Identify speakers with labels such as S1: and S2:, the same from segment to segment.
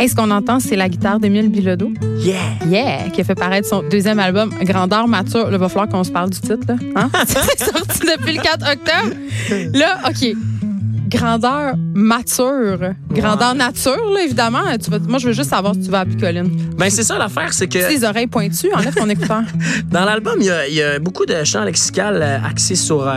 S1: Hey, ce qu'on entend, c'est la guitare d'Émile Bilodeau.
S2: Yeah!
S1: Yeah! Qui a fait paraître son deuxième album, Grandeur Mature. Là, il va falloir qu'on se parle du titre, là. Hein? c'est sorti depuis le 4 octobre. Là, OK. Grandeur mature. Grandeur nature, là, évidemment. Tu vas- moi, je veux juste savoir si tu vas à Picoline.
S2: Ben, c'est ça l'affaire, c'est que
S1: Les oreilles pointues, enlève ton écouteur.
S2: dans l'album, il y a, il y a beaucoup de chants lexicales euh, axés sur euh,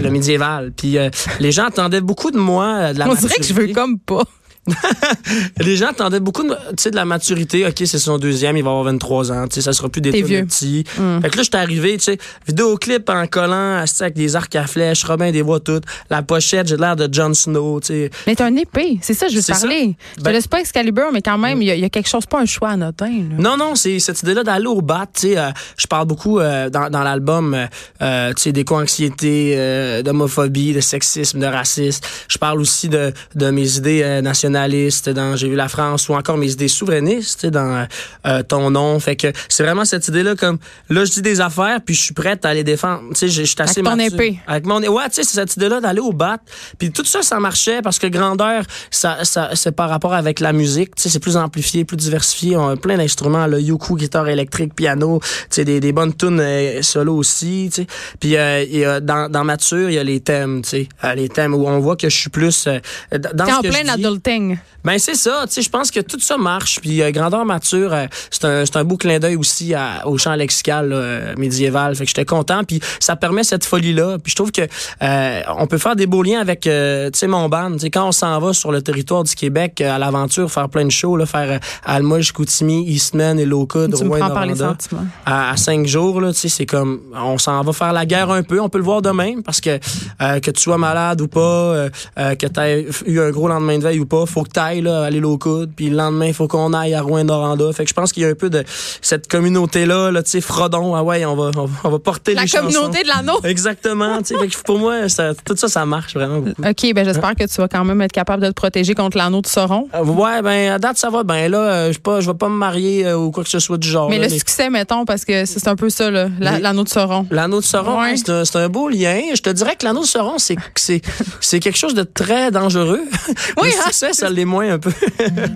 S2: le médiéval. Puis euh, les gens attendaient beaucoup de moi, euh, de la
S1: On dirait que je veux comme pas.
S2: Les gens attendaient beaucoup de, de la maturité. OK, c'est son deuxième, il va avoir 23 ans. Ça sera plus des petits.
S1: Mm.
S2: Fait que là, j'étais arrivé, tu sais, vidéoclip en collant, assis avec des arcs à flèches, Robin des voix toutes. La pochette, j'ai l'air de Jon Snow, tu sais.
S1: Mais t'as un épée, c'est ça, je veux te
S2: C'est ça.
S1: parler. Je te
S2: Ben-
S1: laisse pas Excalibur, mais quand même, il y, a- il y a quelque chose, pas un choix anodin. Là.
S2: Non, non, c'est cette idée-là d'aller au bat. Euh, je parle beaucoup euh, dans, dans l'album, euh, euh, tu sais, d'éco-anxiété, euh, d'homophobie, de sexisme, de racisme. Je parle aussi de, de mes idées euh, nationalistes dans J'ai vu la France ou encore mes idées souverainistes dans euh, Ton nom. Fait que c'est vraiment cette idée-là comme là, je dis des affaires puis je suis prête à les défendre. Tu sais, je suis assez
S1: Avec ton épée.
S2: Avec mon ouais, tu sais, c'est cette idée-là d'aller au bat. Puis tout ça, ça marchait parce que grandeur, ça, ça c'est par rapport avec la musique. Tu sais, c'est plus amplifié, plus diversifié. On a plein d'instruments, le yuku, guitare électrique, piano. Tu sais, des, des bonnes tunes euh, solo aussi. Tu sais. Puis euh, a- dans, dans Mature, il y a les thèmes. Tu sais, Euh, les thèmes où on voit que je suis plus euh, dans ce
S1: en
S2: que
S1: plein
S2: je dis.
S1: Adulting.
S2: Ben c'est ça, tu sais, je pense que tout ça marche. Puis euh, grandeur mature, euh, c'est un, un beau clin d'œil aussi à- au champ lexical là, euh, médiéval. Fait que j'étais content. Puis ça permet cette folie là. Puis je trouve que on peut faire des beaux liens avec, tu sais, mon band. Tu sais, quand on s'en va sur le territoire du Québec à l'aventure, faire plein de shows, là, faire Alma, Chicoutimi, Eastman
S1: les
S2: Rouen-Noranda
S1: sentiments.
S2: à, à cinq jours, là, tu sais, c'est comme, on s'en va faire la guerre un peu. On peut le voir demain parce que que tu sois malade ou pas, que tu aies eu un gros lendemain de veille ou pas, faut que tu ailles là, aller au coude. Puis le lendemain, il faut qu'on aille à Rouen-Noranda. Fait que je pense qu'il y a un peu de cette communauté-là, là, tu sais, Frodon. Ah ouais, on va, on va, on va porter
S1: La
S2: les chansons.
S1: communauté de l'anneau.
S2: Exactement. tu sais, fait que pour moi, ça- tout ça, ça marche vraiment beaucoup.
S1: OK, ben j'espère que tu vas quand même être capable de te protéger contre l'anneau de Sauron.
S2: Euh, Ouais, ben à date ça va. Ben là, euh, je je vais pas me marier euh, ou quoi que ce soit du genre.
S1: Mais
S2: là,
S1: le succès, mettons, parce que c'est un peu ça, là, la- l'anneau de Sauron.
S2: L'anneau de Sauron,
S1: Ouais.
S2: hein, c'est un, beau lien. Je te dirais que l'anneau de Sauron, c'est c'est c'est quelque chose de très dangereux.
S1: Oui,
S2: le
S1: hein?
S2: ça l'est moins un peu.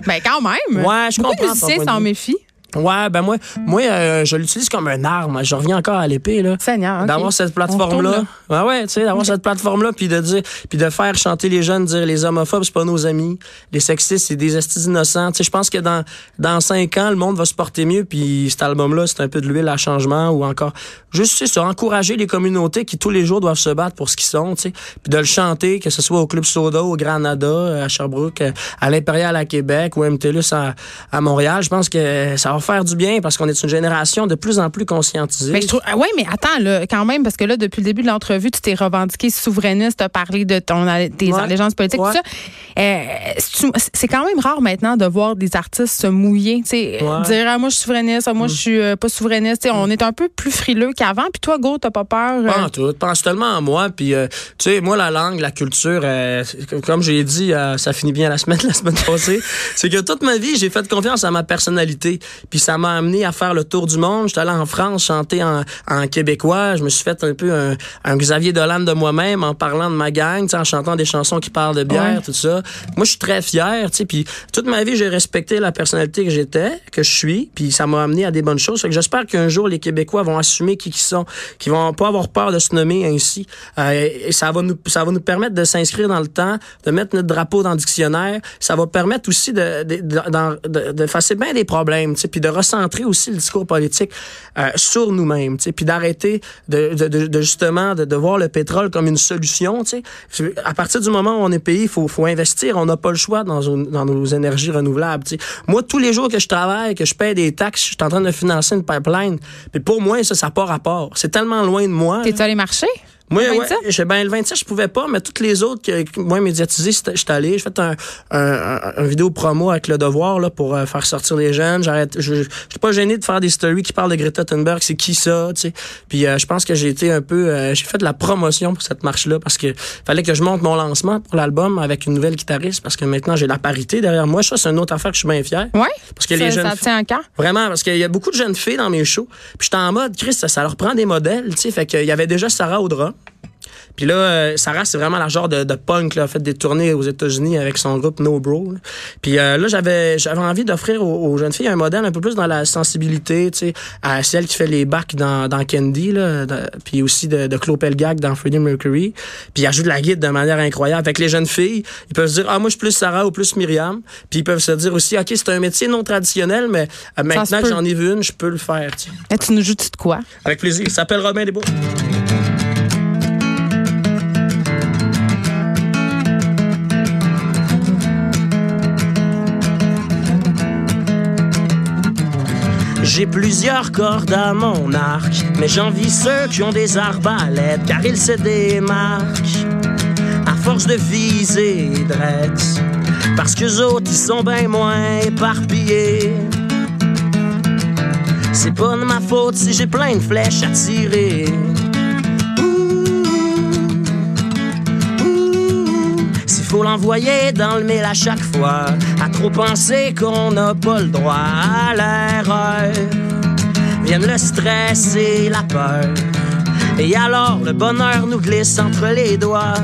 S1: Ben quand même.
S2: Ouais, je
S1: Beaucoup
S2: comprends
S1: de musiciens s'en méfient.
S2: Ouais, ben moi, moi, euh, je l'utilise comme un arme. Je reviens encore à l'épée là.
S1: Seigneur.
S2: D'avoir cette plateforme-là. Ouais, ouais, tu sais, d'avoir cette plateforme-là, puis de dire, puis de faire chanter les jeunes, dire les homophobes, c'est pas nos amis. Les sexistes, c'est des estis innocents. Tu sais, je pense que dans, dans cinq ans, le monde va se porter mieux, puis cet album-là, c'est un peu de l'huile à changement, ou encore, juste, c'est ça, encourager les communautés qui, tous les jours, doivent se battre pour ce qu'ils sont, tu sais, puis de le chanter, que ce soit au Club Soda, au Granada, à Sherbrooke, euh, à l'Impérial à Québec, ou à MTLUS à, à Montréal. Je pense que ça va faire du bien, parce qu'on est une génération de plus en plus conscientisée.
S1: Mais je trouve, ah ouais, mais attends, là, quand même, parce que là, depuis le début de l'entrevue, tu t'es revendiqué souverainiste, tu as parlé de ton, tes
S2: Ouais.
S1: allégeances politiques,
S2: Ouais.
S1: tout ça. Euh, c'est- quand même rare maintenant de voir des artistes se mouiller, tu sais,
S2: Ouais. Mm.
S1: dire, ah, moi, je suis souverainiste, ah, moi, je suis euh, pas souverainiste. On est un peu plus frileux qu'avant. Puis toi, Go, t'as pas peur? euh,
S2: Pas en tout. Pense tellement à moi. Puis, euh, tu sais, moi, la langue, la culture, euh, comme j'ai dit, euh, ça finit bien la semaine, la semaine passée. c'est que toute ma vie, j'ai fait confiance à ma personnalité. Puis ça m'a amené à faire le tour du monde. J'étais allé en France chanter en, en québécois. Je me suis fait un peu un, un Xavier Dolan de moi-même en parlant de ma gang, en chantant des chansons qui parlent de bière,
S1: Ouais.
S2: tout ça. Moi, je suis très fier. Puis toute ma vie, j'ai respecté la personnalité que j'étais, que je suis. Puis ça m'a amené à des bonnes choses. Fait que j'espère qu'un jour, les Québécois vont assumer qui ils sont, qui vont pas avoir peur de se nommer ainsi. Euh, et ça va nous, ça va nous permettre de s'inscrire dans le temps, de mettre notre drapeau dans le dictionnaire. Ça va permettre aussi de, de, de, de- de bien des problèmes, tu sais, puis de recentrer aussi le discours politique euh, sur nous-mêmes, puis d'arrêter de, de, de, de justement de, voir le pétrole comme une solution. À partir du moment où on est payé, il faut, faut investir. On n'a pas le choix dans, nos énergies renouvelables. Moi, tous les jours que je travaille, que je paye des taxes, je suis en train de financer une pipeline. Puis pour moi, ça, ça n'a pas rapport. C'est tellement loin de moi.
S1: T'es-tu allé marcher?
S2: Moi,
S1: Le
S2: ouais,
S1: 27?
S2: j'ai- ben, le 27, je pouvais pas, mais toutes les autres, que, que- moi, médiatisés, j'étais allé. J'ai fait un, un, un, un vidéo promo avec Le Devoir, là, pour euh, faire sortir les jeunes. J'arrête, je, je suis pas gêné de faire des stories qui parlent de Greta Thunberg. C'est qui ça, tu sais. Puis, euh, je pense que j'ai été un peu, euh, j'ai fait de la promotion pour cette marche-là parce que fallait que je monte mon lancement pour l'album avec une nouvelle guitariste parce que maintenant, j'ai la parité derrière moi. Ça, c'est une autre affaire que je suis bien fier.
S1: Ouais?
S2: Parce que
S1: ça,
S2: les jeunes
S1: ça tient à cœur?
S2: Vraiment, parce qu'il y a beaucoup de jeunes filles dans mes shows. Puis j'étais en mode, Chris, ça, ça leur prend des modèles, tu sais. Fait qu'il y avait déjà Sarah Audra. Puis là, euh, Sarah, c'est vraiment la genre de, de punk, là, a fait des tournées aux États-Unis avec son groupe No Bro. là. Puis euh, là, j'avais j'avais envie d'offrir aux, aux jeunes filles un modèle un peu plus dans la sensibilité, tu sais, à celle qui fait les bacs dans, dans Candy, là, de- puis aussi de, de Claude Pelgag dans Freddie Mercury. Puis elle joue de la guide de manière incroyable. Avec les jeunes filles, ils peuvent se dire, ah, moi, je suis plus Sarah ou plus Myriam. Puis ils peuvent se dire aussi, OK, c'est un métier non traditionnel, mais euh, maintenant que j'en ai vu une, je peux le faire, tu sais.
S1: Et tu nous joues-tu de quoi?
S2: Avec plaisir. Il s'appelle Robin Desbois. J'ai plusieurs cordes à mon arc, mais j'envie ceux qui ont des arbalètes, car ils se démarquent à force de viser drette. Parce que autres, ils sont bien moins éparpillés. C'est pas de ma faute si j'ai plein de flèches à tirer. Faut l'envoyer dans le mille à chaque fois, à trop penser qu'on n'a pas le droit à l'erreur, viennent le stress et la peur. Et alors le bonheur nous glisse entre les doigts.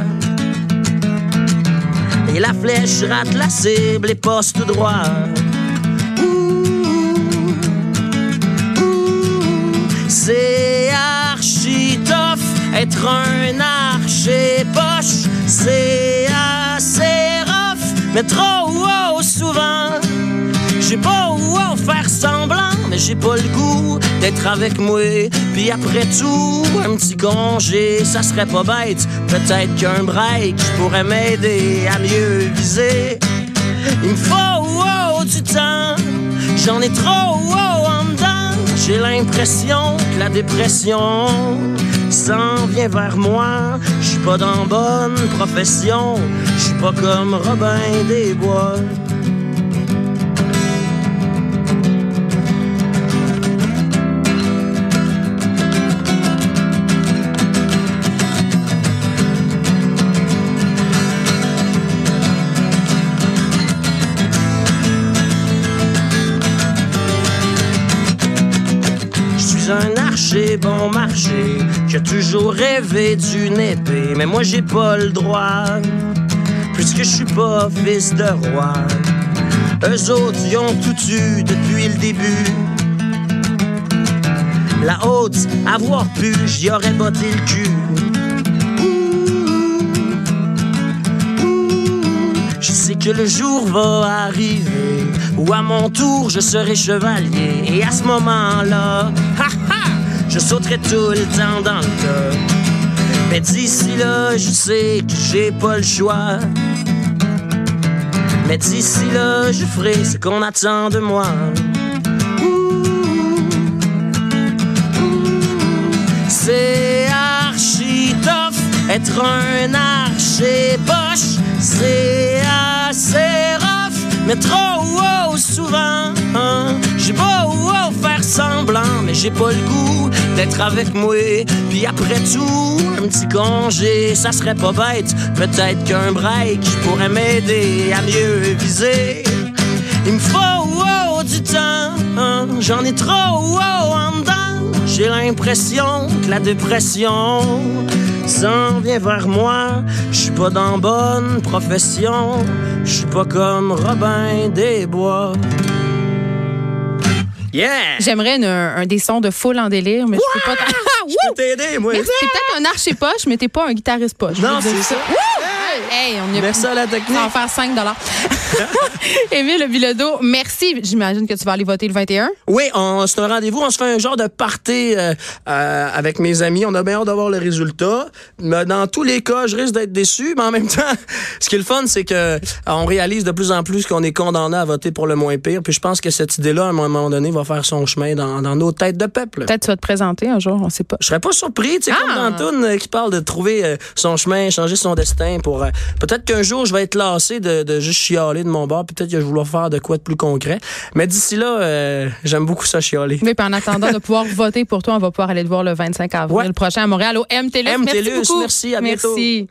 S2: Et la flèche rate la cible et passe tout droit. C'est être un archer poche. C'est assez rough, mais trop wow souvent. J'ai pas wow faire semblant, mais j'ai pas le goût d'être avec moi. Puis après tout, un petit congé, ça serait pas bête. Peut-être qu'un break pourrait m'aider à mieux viser. Il me faut wow, du temps, j'en ai trop wow, en dedans. J'ai l'impression que la dépression s'en vient vers moi. Je suis pas dans bonne profession, je suis pas comme Robin des Bois. Bon marché a toujours rêvé d'une épée, mais moi j'ai pas le droit, puisque je suis pas fils de roi. Eux autres, ils ont tout eu depuis le début. La haute, avoir pu, j'y aurais botté le cul. Je sais que le jour va arriver où à mon tour je serai chevalier. Et à ce moment-là, ha, je sauterai tout le temps dans le tas. Mais d'ici là, je sais que j'ai pas le choix. Mais d'ici là, je ferai ce qu'on attend de moi. C'est archi tough être un archer poche. C'est assez rough, mais trop wow souvent. Faire semblant, mais j'ai pas le goût d'être avec moi. Puis après tout, un petit congé, ça serait pas bête. Peut-être qu'un break pourrait m'aider à mieux viser. Il me faut wow, du temps, j'en ai trop wow en dedans. J'ai l'impression que la dépression s'en vient vers moi. Je suis pas dans bonne profession, je suis pas comme Robin des Bois. Yeah!
S1: J'aimerais une- un des sons de full en délire, mais je peux pas. t'en- Ah,
S2: Je peux t'aider, moi.
S1: T'es peut-être un archer poche, mais t'es pas un guitariste poche.
S2: Non,
S1: Je veux dire
S2: c'est ça.
S1: Hey, on y a
S2: Merci à la
S1: Ça va
S2: technique.
S1: faire 5 Émile Bilodeau, merci. J'imagine que tu vas aller voter le 21.
S2: Oui, on, c'est un rendez-vous. On se fait un genre de party euh, euh, avec mes amis. On a bien hâte d'avoir le résultat. Mais dans tous les cas, je risque d'être déçu. Mais en même temps, ce qui est le fun, c'est que euh, on réalise de plus en plus qu'on est condamné à voter pour le moins pire. Puis je pense que cette idée-là, à un moment donné, va faire son chemin dans, dans nos têtes de peuple.
S1: Peut-être tu vas te présenter un jour, on sait pas.
S2: Je serais pas surpris, tu sais,
S1: Ah!
S2: comme dans Toon, euh, qui parle de trouver son chemin, changer son destin pour... euh, peut-être qu'un jour, je vais être lassé de, de juste chialer de mon bord. Peut-être que je vais vouloir faire de quoi de plus concret. Mais d'ici là, euh, j'aime beaucoup ça chialer.
S1: Oui, puis en attendant de pouvoir voter pour toi, on va pouvoir aller te voir le 25 avril
S2: Ouais.
S1: prochain à Montréal au MTLUS.
S2: MTLUS, merci à bientôt.
S1: Merci.